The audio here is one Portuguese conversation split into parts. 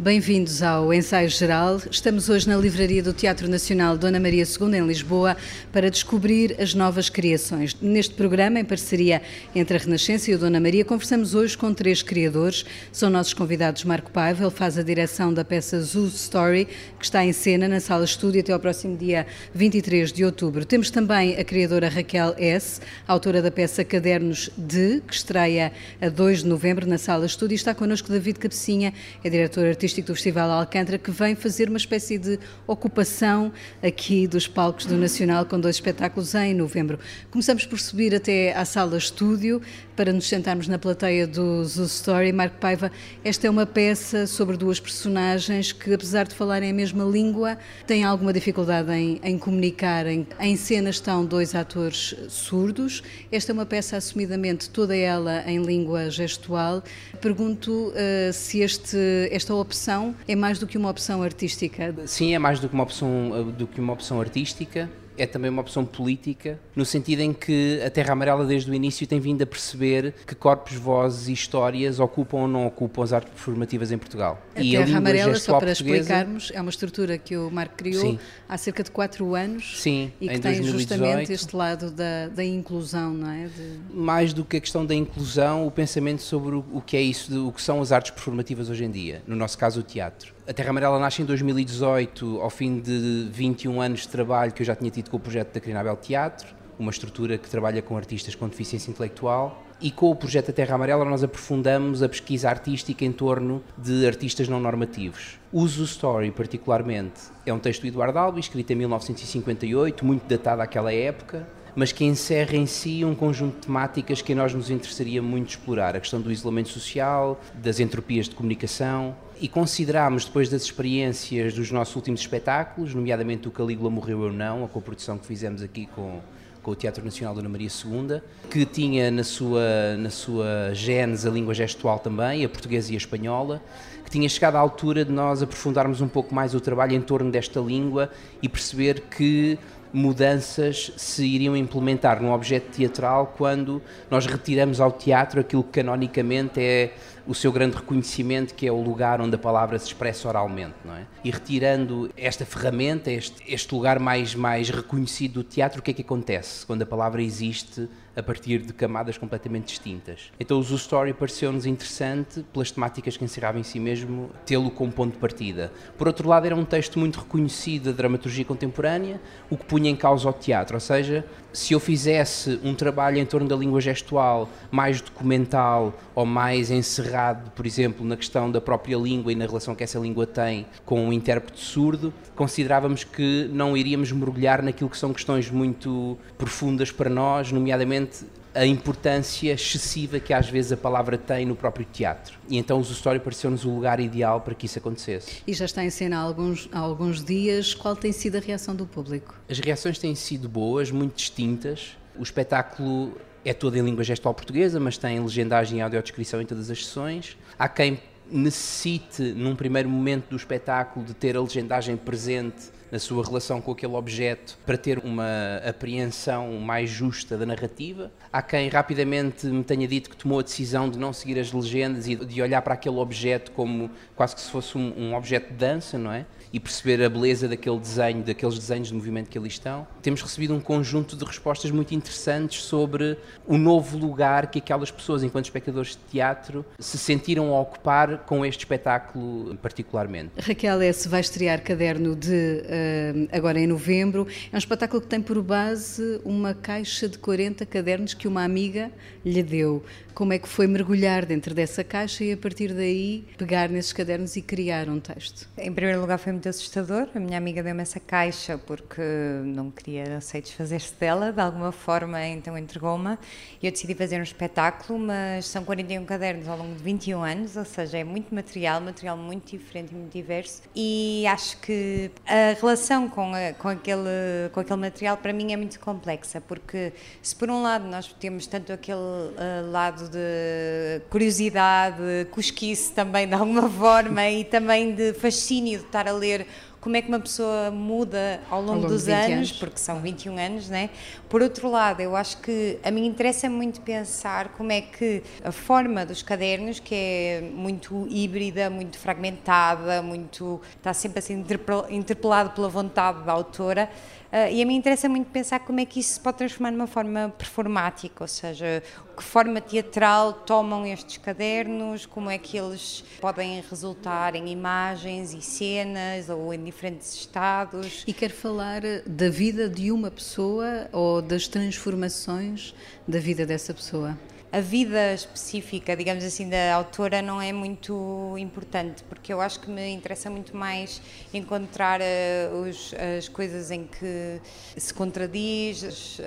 Bem-vindos ao Ensaio Geral. Estamos hoje na Livraria do Teatro Nacional Dona Maria II, em Lisboa, para descobrir as novas criações. Neste programa, em parceria entre a Renascença e o Dona Maria, conversamos hoje com três criadores. São nossos convidados Marco Paiva, ele faz a direção da peça Zoo Story, que está em cena na Sala Estúdio até ao próximo dia 23 de outubro. Temos também a criadora Raquel S., autora da peça Cadernos de, que estreia a 2 de novembro na Sala Estúdio. E está connosco David Cabecinha, é diretor artístico Artístico do Festival Alcântara, que vem fazer uma espécie de ocupação aqui dos palcos do Nacional com dois espetáculos em novembro. Começamos por subir até à sala estúdio para nos sentarmos na plateia do Zoo Story. Marco Paiva, esta é uma peça sobre duas personagens que, apesar de falarem a mesma língua, têm alguma dificuldade em, em comunicar. Em, em cena estão dois atores surdos. Esta é uma peça assumidamente toda ela em língua gestual. Pergunto uh, se este, esta opção opção é mais do que uma opção artística? Sim, é mais do que uma opção, do que uma opção artística é também uma opção política, no sentido em que a Terra Amarela, desde o início, tem vindo a perceber que corpos, vozes e histórias ocupam ou não ocupam as artes performativas em Portugal. A e Terra a Amarela, só para explicarmos, é uma estrutura que o Marco criou Sim. há cerca de 4 anos Sim, e que tem 2018. justamente este lado da, da inclusão, não é? De... Mais do que a questão da inclusão, o pensamento sobre o, o que é isso, o que são as artes performativas hoje em dia, no nosso caso o teatro. A Terra Amarela nasce em 2018, ao fim de 21 anos de trabalho que eu já tinha tido com o projeto da Crinabel Teatro, uma estrutura que trabalha com artistas com deficiência intelectual. E com o projeto da Terra Amarela nós aprofundamos a pesquisa artística em torno de artistas não normativos. Uso Story, particularmente, é um texto do Eduardo Albi, escrito em 1958, muito datado àquela época, mas que encerra em si um conjunto de temáticas que a nós nos interessaria muito explorar. A questão do isolamento social, das entropias de comunicação, e considerámos, depois das experiências dos nossos últimos espetáculos, nomeadamente o Calígula Morreu Eu Não, a coprodução que fizemos aqui com, com o Teatro Nacional Dona Maria II, que tinha na sua, na sua gênese a língua gestual também, a portuguesa e a espanhola, que tinha chegado à altura de nós aprofundarmos um pouco mais o trabalho em torno desta língua e perceber que mudanças se iriam implementar num objeto teatral quando nós retiramos ao teatro aquilo que canonicamente é o seu grande reconhecimento, que é o lugar onde a palavra se expressa oralmente, não é? E retirando esta ferramenta, este, este lugar mais, mais reconhecido do teatro, o que é que acontece quando a palavra existe a partir de camadas completamente distintas. Então o Zoo Story pareceu-nos interessante pelas temáticas que encerrava em si mesmo, tê-lo como ponto de partida. Por outro lado, era um texto muito reconhecido da dramaturgia contemporânea, o que punha em causa o teatro, ou seja, se eu fizesse um trabalho em torno da língua gestual mais documental ou mais encerrado, por exemplo, na questão da própria língua e na relação que essa língua tem com o intérprete surdo, considerávamos que não iríamos mergulhar naquilo que são questões muito profundas para nós, nomeadamente a importância excessiva que às vezes a palavra tem no próprio teatro. E então o Story pareceu-nos o lugar ideal para que isso acontecesse. E já está em cena há alguns, há alguns dias. Qual tem sido a reação do público? As reações têm sido boas, muito distintas. O espetáculo é todo em língua gestual portuguesa, mas tem legendagem e audiodescrição em todas as sessões. Há quem necessite, num primeiro momento do espetáculo, de ter a legendagem presente na sua relação com aquele objeto para ter uma apreensão mais justa da narrativa. Há quem rapidamente me tenha dito que tomou a decisão de não seguir as legendas e de olhar para aquele objeto como quase que se fosse um, um objeto de dança, não é? E perceber a beleza daquele desenho, daqueles desenhos de movimento que ali estão. Temos recebido um conjunto de respostas muito interessantes sobre o novo lugar que aquelas pessoas, enquanto espectadores de teatro, se sentiram a ocupar com este espetáculo particularmente. Raquel S. vai estrear Caderno de uh, agora em novembro. É um espetáculo que tem por base uma caixa de 40 cadernos que uma amiga lhe deu como é que foi mergulhar dentro dessa caixa e a partir daí pegar nesses cadernos e criar um texto? Em primeiro lugar foi muito assustador. A minha amiga deu-me essa caixa porque não queria, sei, desfazer-se dela de alguma forma, então entregou-me e eu decidi fazer um espetáculo, mas são 41 cadernos ao longo de 21 anos, ou seja, é muito material, material muito diferente e muito diverso e acho que a relação com, a, com, aquele, com aquele material para mim é muito complexa, porque se por um lado nós temos tanto aquele uh, lado de curiosidade, cosquice também de alguma forma e também de fascínio de estar a ler como é que uma pessoa muda ao longo, ao longo dos anos, anos, porque são 21 anos, né? Por outro lado, eu acho que a mim interessa muito pensar como é que a forma dos cadernos, que é muito híbrida, muito fragmentada, muito está sempre assim interpelado pela vontade da autora, Uh, e a mim interessa muito pensar como é que isso se pode transformar numa forma performática, ou seja, que forma teatral tomam estes cadernos, como é que eles podem resultar em imagens e cenas ou em diferentes estados. E quer falar da vida de uma pessoa ou das transformações da vida dessa pessoa? A vida específica, digamos assim, da autora não é muito importante, porque eu acho que me interessa muito mais encontrar uh, os, as coisas em que se contradiz, as, uh,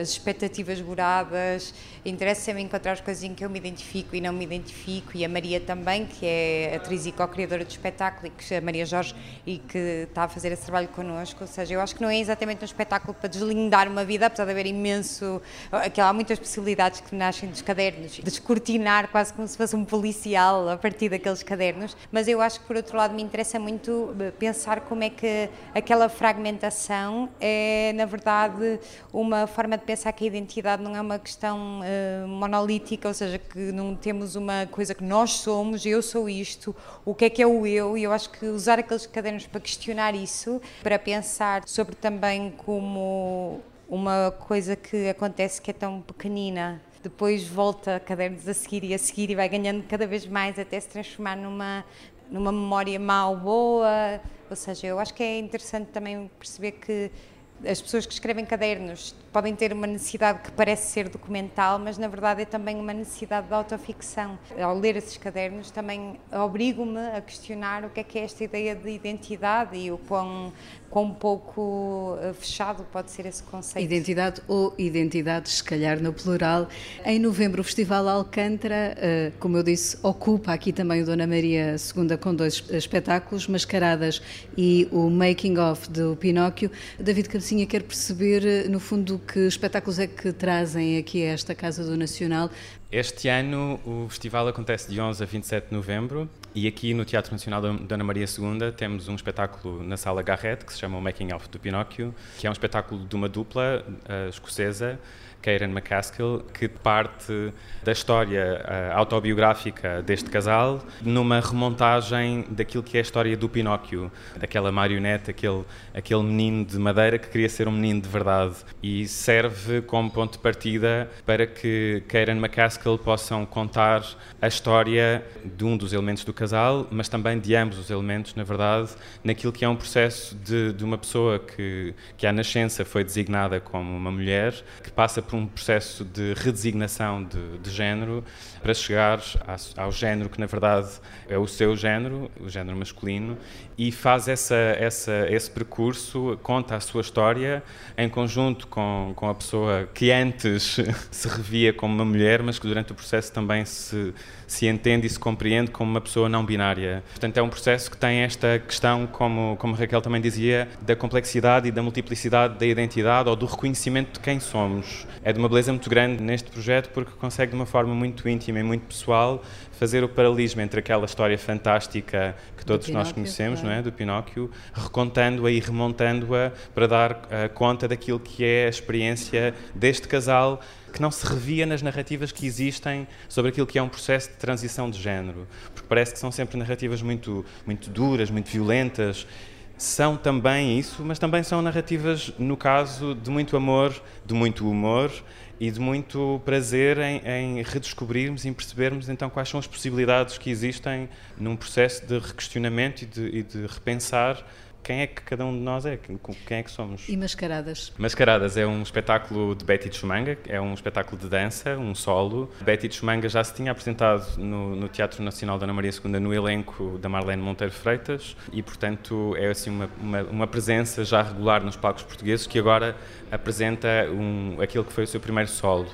as expectativas buradas. Interessa-me encontrar as coisas em que eu me identifico e não me identifico, e a Maria também, que é atriz e co-criadora do espetáculo, e que a Maria Jorge, e que está a fazer esse trabalho connosco. Ou seja, eu acho que não é exatamente um espetáculo para deslindar uma vida, apesar de haver imenso. Há muitas possibilidades que nascem dos cadernos, descortinar quase como se fosse um policial a partir daqueles cadernos, mas eu acho que por outro lado me interessa muito eh, pensar como é que aquela fragmentação é na verdade uma forma de pensar que a identidade não é uma questão uh, monolítica, ou seja, que não temos uma coisa que nós somos, eu sou isto, o que é que é o eu, e eu acho que usar aqueles cadernos para questionar isso, para pensar sobre também como uma coisa que acontece que é tão pequenina depois volta a cadernos a seguir e a seguir e vai ganhando cada vez mais até se transformar numa, numa memória ou boa. Ou seja, eu acho que é interessante também perceber que as pessoas que escrevem cadernos podem ter uma necessidade que parece ser documental, mas na verdade é também uma necessidade de autoficção. Ao ler esses cadernos também obrigo-me a questionar o que é que é esta ideia de identidade e o quão, quão pouco eh, fechado pode ser esse conceito. Identidade ou identidades, se calhar no plural. Em novembro o Festival Alcântara, eh, como eu disse, ocupa aqui também o Dona Maria II com dois espetáculos, Mascaradas e o Making of do Pinóquio. David Cabecinha quer perceber, eh, no fundo, que espetáculos é que trazem aqui a esta Casa do Nacional? Este ano o festival acontece de 11 a 27 de novembro e aqui no Teatro Nacional da Dona Maria II temos um espetáculo na Sala Garrett que se chama o Making of do Pinóquio, que é um espetáculo de uma dupla uh, escocesa Karen McCaskill, que parte da história uh, autobiográfica deste casal numa remontagem daquilo que é a história do Pinóquio, daquela marionete, aquele, aquele menino de madeira que queria ser um menino de verdade. E serve como ponto de partida para que Karen McCaskill possam contar a história de um dos elementos do casal, mas também de ambos os elementos, na verdade, naquilo que é um processo de, de uma pessoa que, que à nascença foi designada como uma mulher, que passa por um processo de redesignação de, de género para chegar ao género que na verdade é o seu género, o género masculino, e faz essa, essa, esse percurso, conta a sua história em conjunto com, com a pessoa que antes se revia como uma mulher, mas que durante o processo também se, se entende e se compreende como uma pessoa não binária. Portanto, é um processo que tem esta questão, como, como Raquel também dizia, da complexidade e da multiplicidade da identidade ou do reconhecimento de quem somos. É de uma beleza muito grande neste projeto porque consegue de uma forma muito íntima e muito pessoal fazer o paralelismo entre aquela história fantástica que todos nós conhecemos, claro. não é, do Pinóquio, recontando-a e remontando-a para dar uh, conta daquilo que é a experiência deste casal que não se revia nas narrativas que existem sobre aquilo que é um processo de transição de género, porque parece que são sempre narrativas muito muito duras, muito violentas. São também isso, mas também são narrativas, no caso, de muito amor, de muito humor e de muito prazer em, em redescobrirmos e percebermos então quais são as possibilidades que existem num processo de requestionamento e de, e de repensar quem é que cada um de nós é, quem é que somos. E Mascaradas? Mascaradas é um espetáculo de Betty Chumanga, é um espetáculo de dança, um solo. Betty Chumanga já se tinha apresentado no, no Teatro Nacional da Ana Maria II no elenco da Marlene Monteiro Freitas e, portanto, é assim uma, uma, uma presença já regular nos palcos portugueses que agora apresenta um, aquilo que foi o seu primeiro solo.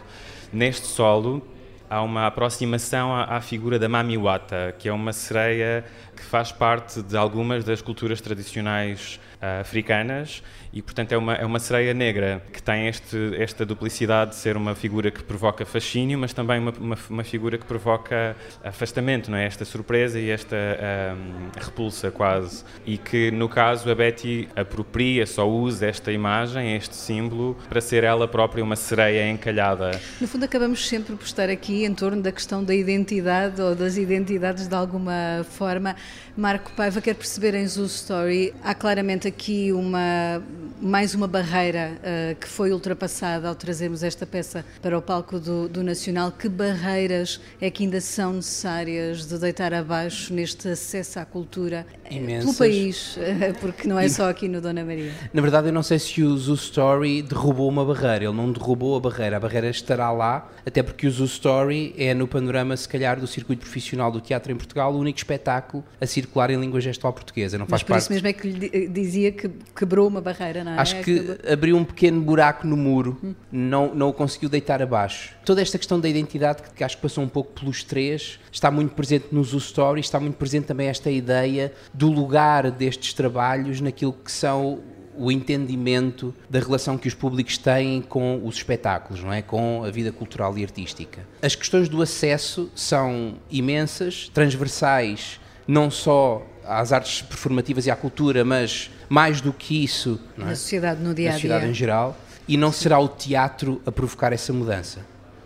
Neste solo há uma aproximação à, figura da Mami Wata, que é uma sereia que faz parte de algumas das culturas tradicionais uh, africanas e, portanto, é uma, é uma sereia negra que tem este, esta duplicidade de ser uma figura que provoca fascínio, mas também uma, uma, uma figura que provoca afastamento, não é? Esta surpresa e esta um, repulsa quase. E que, no caso, a Betty apropria, só usa esta imagem, este símbolo, para ser ela própria uma sereia encalhada. No fundo, acabamos sempre por estar aqui em torno da questão da identidade ou das identidades de alguma forma. Marco Paiva quer perceber em Zoo Story, há claramente aqui uma mais uma barreira uh, que foi ultrapassada ao trazermos esta peça para o palco do, do, Nacional. Que barreiras é que ainda são necessárias de deitar abaixo neste acesso à cultura eh, Imensas. pelo país, porque não é só aqui no Dona Maria? Na verdade, eu não sei se o Zoo Story derrubou uma barreira. Ele não derrubou a barreira. A barreira estará lá, até porque o Zoo Story é no panorama, se calhar, do circuito profissional do teatro em Portugal, o único espetáculo a circular em língua gestual portuguesa. Não faz Mas por parte... isso mesmo é que lhe dizia que quebrou uma barreira, não é? Acho que abriu um pequeno buraco no muro, hum. não, não o conseguiu deitar abaixo. Toda esta questão da identidade, que acho que passou um pouco pelos três, está muito presente no Zoo Story, está muito presente também esta ideia do lugar destes trabalhos naquilo que são o entendimento da relação que os públicos têm com os espetáculos, não é? Com a vida cultural e artística. As questões do acesso são imensas, transversais, não só às artes performativas e à cultura, mas mais do que isso, é? na sociedade no dia a dia, na sociedade em geral, e não será o teatro a provocar essa mudança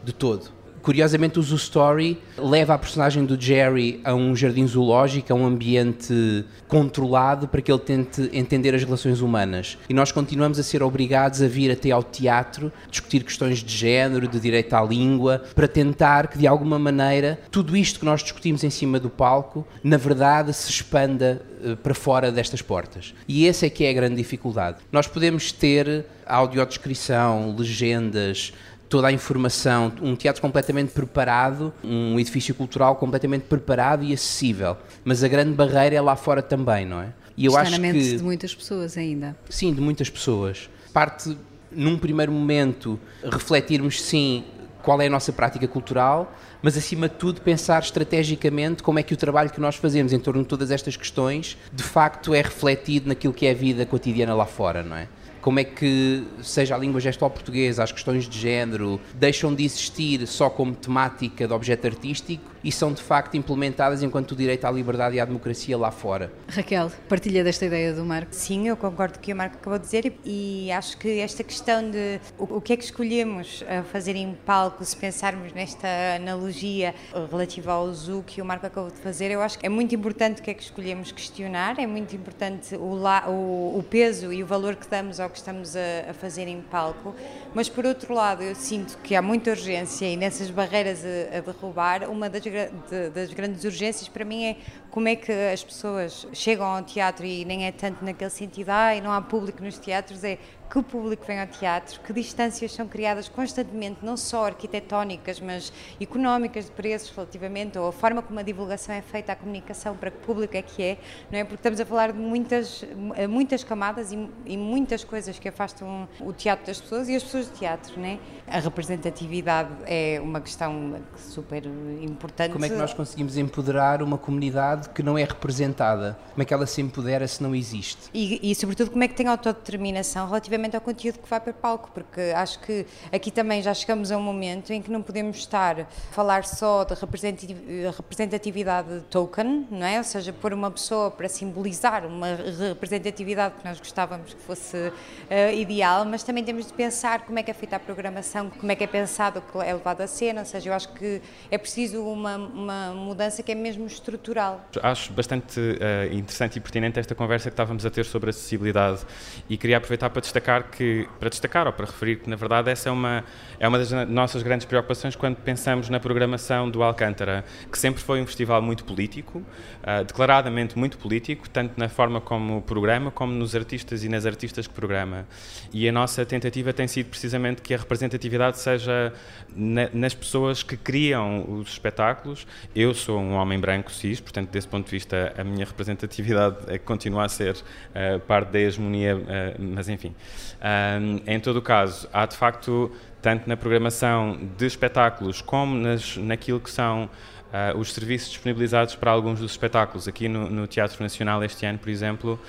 de todo. Curiosamente, o Zoo Story leva a personagem do Jerry a um jardim zoológico, a um ambiente controlado para que ele tente entender as relações humanas. E nós continuamos a ser obrigados a vir até ao teatro, discutir questões de género, de direito à língua, para tentar que, de alguma maneira, tudo isto que nós discutimos em cima do palco, na verdade, se expanda eh, para fora destas portas. E essa é que é a grande dificuldade. Nós podemos ter audiodescrição, legendas, toda a informação, um teatro completamente preparado, um edifício cultural completamente preparado e acessível. Mas a grande barreira é lá fora também, não é? E eu Está acho na mente que, de muitas pessoas ainda. Sim, de muitas pessoas. Parte, num primeiro momento, refletirmos, sim, qual é a nossa prática cultural, mas acima de tudo pensar estrategicamente como é que o trabalho que nós fazemos em torno de todas estas questões de facto é refletido naquilo que é a vida cotidiana lá fora, não é? Como é que, seja a língua gestual portuguesa, as questões de género, deixam de existir só como temática de objeto artístico e são de facto implementadas enquanto o direito à liberdade e à democracia lá fora. Raquel, partilha desta ideia do Marco? Sim, eu concordo com o que o Marco acabou de dizer e acho que esta questão de o, que é que escolhemos a fazer em palco, se pensarmos nesta analogia relativa ao zoo que o Marco acabou de fazer, eu acho que é muito importante o que é que escolhemos questionar, é muito importante o, o, o peso e o valor que damos ao que estamos a, a fazer em palco, mas por outro lado eu sinto que há muita urgência e nessas barreiras a, a derrubar, uma das, de, das grandes urgências para mim é como é que as pessoas chegam ao teatro e nem é tanto naquele sentido, ah, não há público nos teatros, é que o público vem ao teatro, que distâncias são criadas constantemente, não só arquitetónicas, mas económicas de preços relativamente, ou a forma como a divulgação é feita, a comunicação, para que público é que é, não é? Porque estamos a falar de muitas, muitas camadas e, e muitas coisas que afastam o teatro das pessoas e as pessoas do teatro, não é? A representatividade é uma questão super importante. Como é que nós conseguimos empoderar uma comunidade que não é representada? Como é que ela se empodera se não existe? E, e sobretudo, como é que tem autodeterminação relativamente relativamente ao conteúdo que vai para o palco, porque acho que aqui também já chegamos a um momento em que não podemos estar a falar só de representatividade token, não é? Ou seja, pôr uma pessoa para simbolizar uma representatividade que nós gostávamos que fosse uh, ideal, mas também temos de pensar como é que é feita a programação, como é que é pensado o que é levado a cena, ou seja, eu acho que é preciso uma, uma mudança que é mesmo estrutural. Acho bastante uh, interessante e pertinente esta conversa que estávamos a ter sobre acessibilidade e queria aproveitar para destacar destacar que, para destacar ou para referir que, na verdade, essa é uma, é uma das nossas grandes preocupações quando pensamos na programação do Alcântara, que sempre foi um festival muito político, uh, declaradamente muito político, tanto na forma como programa, como nos artistas e nas artistas que programa. E a nossa tentativa tem sido precisamente que a representatividade seja na, nas pessoas que criam os espetáculos. Eu sou um homem branco cis, portanto, desse ponto de vista, a minha representatividade é, continua a ser uh, parte da hegemonia, uh, mas enfim. Um, em todo o caso, há de facto, tanto na programação de espetáculos como nas, naquilo que são uh, os serviços disponibilizados para alguns dos espetáculos. Aqui no, no Teatro Nacional este ano, por exemplo,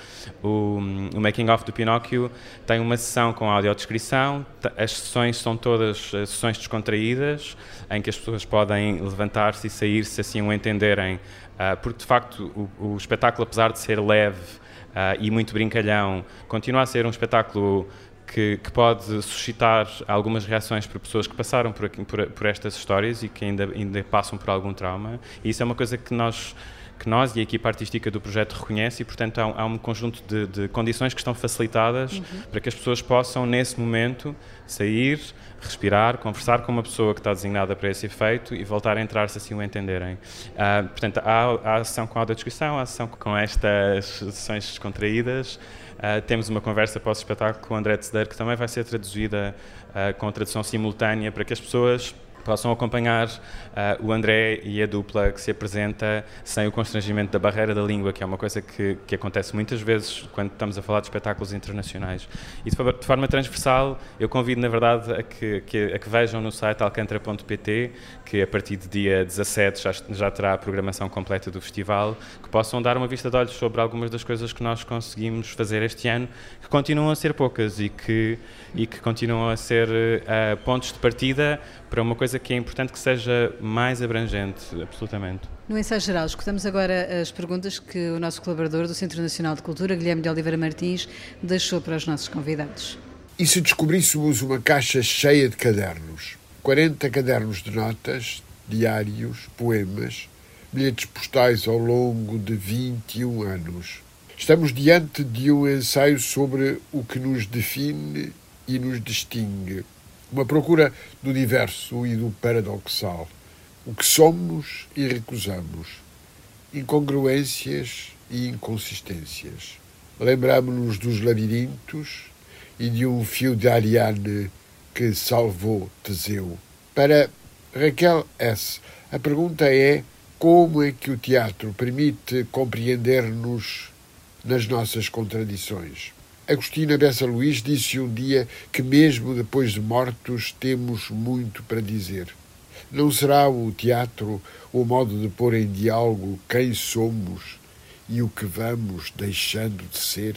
o, o Making of do Pinóquio tem uma sessão com audiodescrição, as sessões são todas uh, sessões descontraídas, em que as pessoas podem levantar-se e sair se assim o entenderem, uh, porque de facto o, o, espetáculo, apesar de ser leve e muito brincalhão, continua a ser um espetáculo que, que, pode suscitar algumas reações para pessoas que passaram por, aqui, por, por, estas histórias e que ainda, ainda passam por algum trauma. E isso é uma coisa que nós, que nós e a equipa artística do projeto reconhece e, portanto, há, há um conjunto de, de, condições que estão facilitadas uhum. para que as pessoas possam, nesse momento, sair, respirar, conversar com uma pessoa que está designada para esse efeito e voltar a entrar se assim o entenderem. Uh, portanto, há, há a sessão com a audiodescrição, há a sessão com estas sessões descontraídas, Uh, temos uma conversa pós-espetáculo com o André Tzedeiro, que também vai ser traduzida uh, com tradução simultânea para que as pessoas possam acompanhar uh, o André e a dupla que se apresenta sem o constrangimento da barreira da língua, que é uma coisa que, que acontece muitas vezes quando estamos a falar de espetáculos internacionais. E de, forma transversal, eu convido, na verdade, a que, que, a que vejam no site alcantara.pt, que a partir de dia 17 já, já terá a programação completa do festival, que possam dar uma vista de olhos sobre algumas das coisas que nós conseguimos fazer este ano, que continuam a ser poucas e que, e que continuam a ser uh, pontos de partida para uma coisa que é importante que seja mais abrangente, absolutamente. No ensaio geral, escutamos agora as perguntas que o nosso colaborador do Centro Nacional de Cultura, Guilherme de Oliveira Martins, deixou para os nossos convidados. E se descobríssemos uma caixa cheia de cadernos? 40 cadernos de notas, diários, poemas, bilhetes postais ao longo de 21 anos. Estamos diante de um ensaio sobre o que nos define e nos distingue uma procura do diverso e do paradoxal, o que somos e recusamos, incongruências e inconsistências. Lembramos-nos dos labirintos e de um fio de Ariane que salvou Teseu. Para Raquel S., a pergunta é como é que o teatro permite compreender-nos nas nossas contradições? Agostina Bessa Luís disse um dia que, mesmo depois de mortos, temos muito para dizer. Não será o teatro o modo de pôr em diálogo quem somos e o que vamos deixando de ser?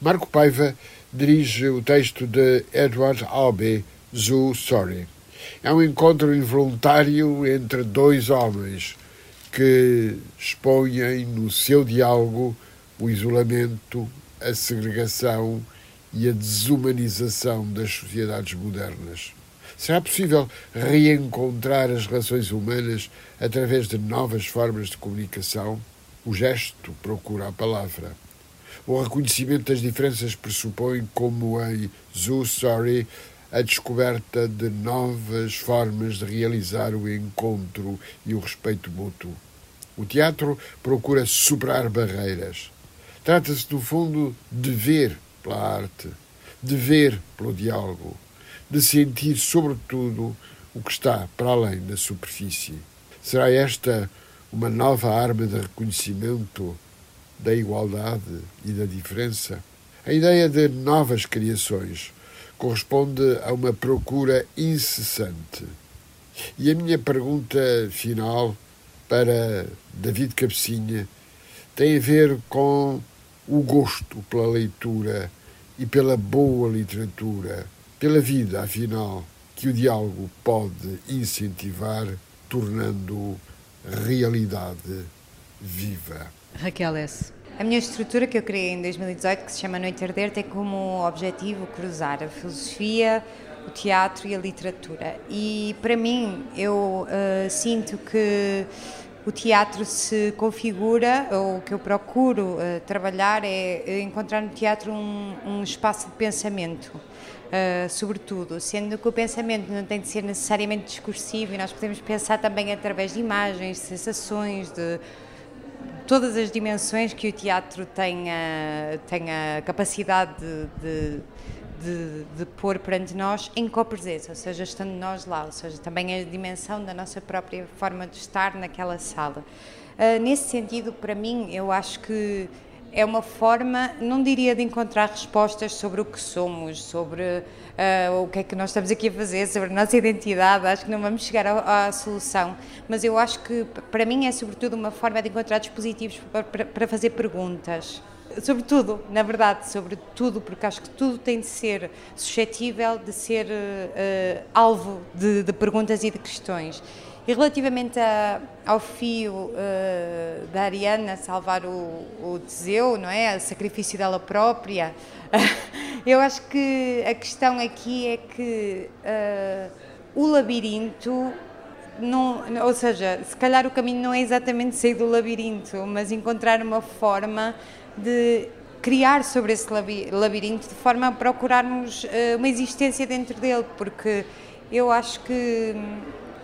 Marco Paiva dirige o texto de Edward Albee, Zoo Story. É um encontro involuntário entre dois homens que expõem no seu diálogo o isolamento, a segregação e a desumanização das sociedades modernas. Será possível reencontrar as relações humanas através de novas formas de comunicação? O gesto procura a palavra. O reconhecimento das diferenças pressupõe, como em Zoo Story, a descoberta de novas formas de realizar o encontro e o respeito mútuo. O teatro procura superar barreiras. Trata-se, no fundo, de ver pela arte, de ver pelo diálogo, de sentir, sobretudo, o que está para além da superfície. Será esta uma nova arma de reconhecimento da igualdade e da diferença? A ideia de novas criações corresponde a uma procura incessante. E a minha pergunta final para David Cabecinha tem a ver com o gosto pela leitura e pela boa literatura, pela vida, afinal, que o diálogo pode incentivar, tornando realidade viva. Raquel S. A minha estrutura que eu criei em 2018, que se chama Noite Arder, tem como objetivo cruzar a filosofia, o teatro e a literatura. E para mim, eu uh, sinto que o teatro se configura, ou o que eu procuro uh, trabalhar é encontrar no teatro um, um espaço de pensamento, uh, sobretudo, sendo que o pensamento não tem de ser necessariamente discursivo e nós podemos pensar também através de imagens, sensações, de todas as dimensões que o teatro tem a, tem a capacidade de, de de, de pôr perante nós em copresença, ou seja, estando nós lá, ou seja, também a dimensão da nossa própria forma de estar naquela sala. Uh, nesse sentido, para mim, eu acho que é uma forma, não diria de encontrar respostas sobre o que somos, sobre uh, o que é que nós estamos aqui a fazer, sobre a nossa identidade, acho que não vamos chegar à, à solução, mas eu acho que para mim é sobretudo uma forma de encontrar dispositivos para, para, fazer perguntas. Sobre tudo, na verdade, sobre tudo, porque acho que tudo tem de ser suscetível de ser uh, alvo de, de perguntas e de questões. E relativamente a, ao fio uh, da Ariana salvar o, o Teseu, não é? O sacrifício dela própria, eu acho que a questão aqui é que uh, o labirinto não, ou seja, se calhar o caminho não é exatamente sair do labirinto, mas encontrar uma forma de criar sobre esse labirinto de forma a procurarmos uh, uma existência dentro dele, porque eu acho que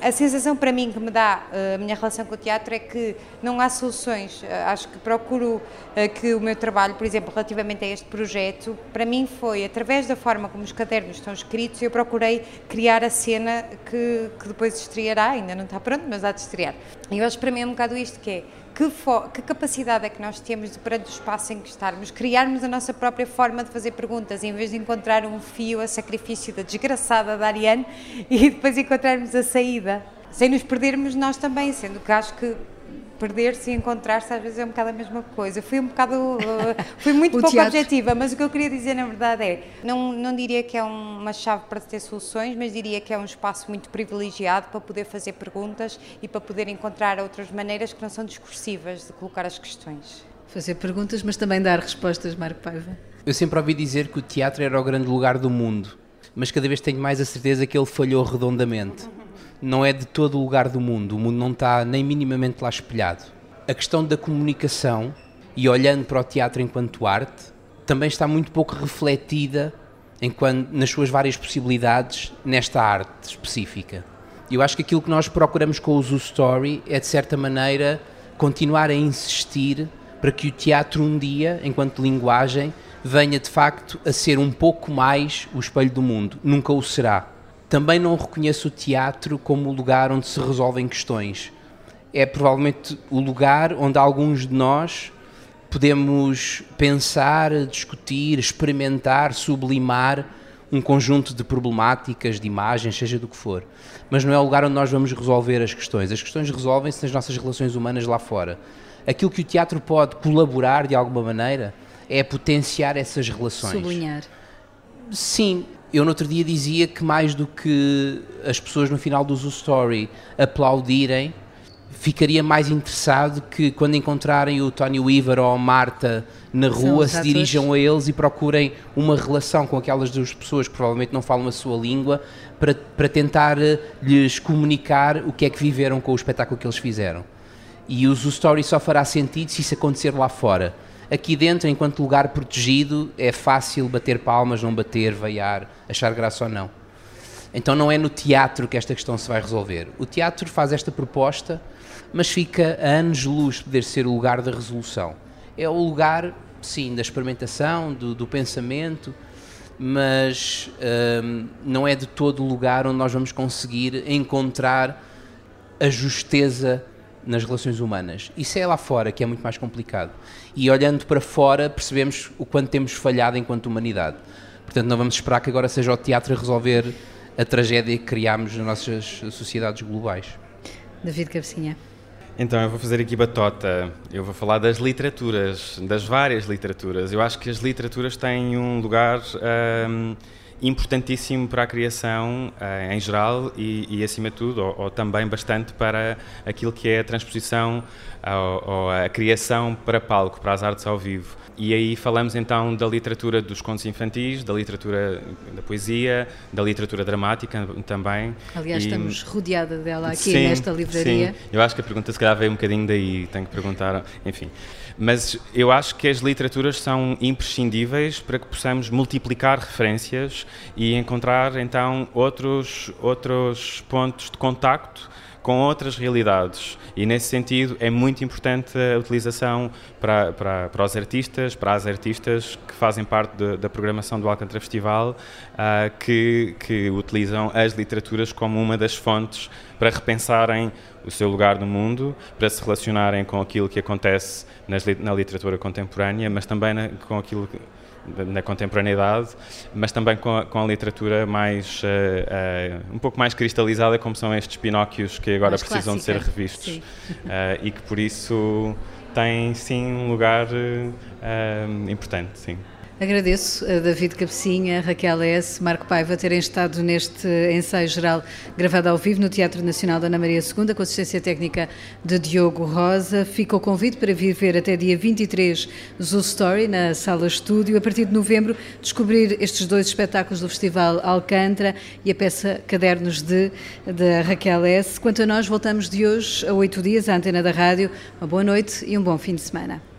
a sensação para mim que me dá eh, a minha relação com o teatro é que não há soluções. Eh, acho que procuro eh, que o meu trabalho, por exemplo, relativamente a este projeto, para mim foi através da forma como os cadernos estão escritos, eu procurei criar a cena que, que depois estreará, ainda não está pronto, mas há de estrear. E eu acho para mim é um bocado isto que é que, que, capacidade é que nós temos de, perante o espaço em que estarmos, criarmos a nossa própria forma de fazer perguntas, em vez de encontrar um fio a sacrifício da desgraçada da Ariane e depois encontrarmos a saída, sem nos perdermos nós também, sendo que acho que perder-se e encontrar-se às vezes é um bocado a mesma coisa. Fui um bocado, uh, fui muito pouco teatro. objetiva, mas o que eu queria dizer na verdade é, não, não diria que é uma chave para ter soluções, mas diria que é um espaço muito privilegiado para poder fazer perguntas e para poder encontrar outras maneiras que não são discursivas de colocar as questões. Fazer perguntas, mas também dar respostas, Marco Paiva. Eu sempre ouvi dizer que o teatro era o grande lugar do mundo, mas cada vez tenho mais a certeza que ele falhou redondamente não é de todo o lugar do mundo, o mundo não está nem minimamente lá espelhado. A questão da comunicação, e olhando para o teatro enquanto arte, também está muito pouco refletida enquanto, nas suas várias possibilidades nesta arte específica. Eu acho que aquilo que nós procuramos com o Zoo Story é, de certa maneira, continuar a insistir para que o teatro um dia, enquanto linguagem, venha de facto a ser um pouco mais o espelho do mundo. Nunca o será também não reconheço o teatro como o lugar onde se resolvem questões. É provavelmente o lugar onde alguns de nós podemos pensar, discutir, experimentar, sublimar um conjunto de problemáticas, de imagens, seja do que for. Mas não é o lugar onde nós vamos resolver as questões. As questões resolvem-se nas nossas relações humanas lá fora. Aquilo que o teatro pode colaborar de alguma maneira é potenciar essas relações. Sublinhar. Sim, eu no outro dia dizia que mais do que as pessoas no final do Zoo Story aplaudirem, ficaria mais interessado que quando encontrarem o Tony Weaver ou a Marta na rua se dirijam a eles e procurem uma relação com aquelas duas pessoas que provavelmente não falam a sua língua para, para tentar eh, lhes comunicar o que é que viveram com o espetáculo que eles fizeram. E o Zoo Story só fará sentido se isso acontecer lá fora Aqui dentro, enquanto lugar protegido, é fácil bater palmas, não bater, veiar, achar graça ou não. Então não é no teatro que esta questão se vai resolver. O teatro faz esta proposta, mas fica a anos-luz de poder ser o lugar da resolução. É o lugar, sim, da experimentação, do, do pensamento, mas hum, não é de todo o lugar onde nós vamos conseguir encontrar a justeza nas relações humanas. Isso é lá fora que é muito mais complicado. E olhando para fora, percebemos o quanto temos falhado enquanto humanidade. Portanto, não vamos esperar que agora seja o teatro a resolver a tragédia que criámos nas nossas sociedades globais. David Cabecinha. Então, eu vou fazer aqui batota. Eu vou falar das literaturas, das várias literaturas. Eu acho que as literaturas têm um lugar. Hum, importantíssimo para a criação uh, em geral e, e, acima de tudo, ou, ou, também bastante para aquilo que é a transposição ou, ou, a criação para palco, para as artes ao vivo. E aí falamos então da literatura dos contos infantis, da literatura da poesia, da literatura dramática também. Aliás, e, estamos rodeada dela aqui sim, nesta livraria. Sim, eu acho que a pergunta se calhar veio um bocadinho daí, tenho que perguntar, enfim. Mas eu acho que as literaturas são imprescindíveis para que possamos multiplicar referências e encontrar então outros, outros pontos de contacto com outras realidades. E nesse sentido é muito importante a utilização para, para, para os artistas, para as artistas que fazem parte de, da programação do Alcântara Festival, uh, que, que utilizam as literaturas como uma das fontes para repensarem o seu lugar no mundo, para se relacionarem com aquilo que acontece nas, na literatura contemporânea, mas também na, com aquilo que na contemporaneidade, mas também com a, com a literatura mais uh, uh, um pouco mais cristalizada, como são estes Pinóquios que agora mais precisam clássica. de ser revistos uh, e que por isso têm sim um lugar importante, sim. Agradeço a David Cabecinha, Raquel S., Marco Paiva terem estado neste ensaio geral gravado ao vivo no Teatro Nacional da Ana Maria II, com assistência técnica de Diogo Rosa. Fica o convite para vir ver até dia 23 Zoo Story na Sala Estúdio. A partir de novembro, descobrir estes dois espetáculos do Festival Alcântara e a peça Cadernos de, da Raquel S. Quanto a nós, voltamos de hoje a oito dias à antena da rádio. Uma boa noite e um bom fim de semana.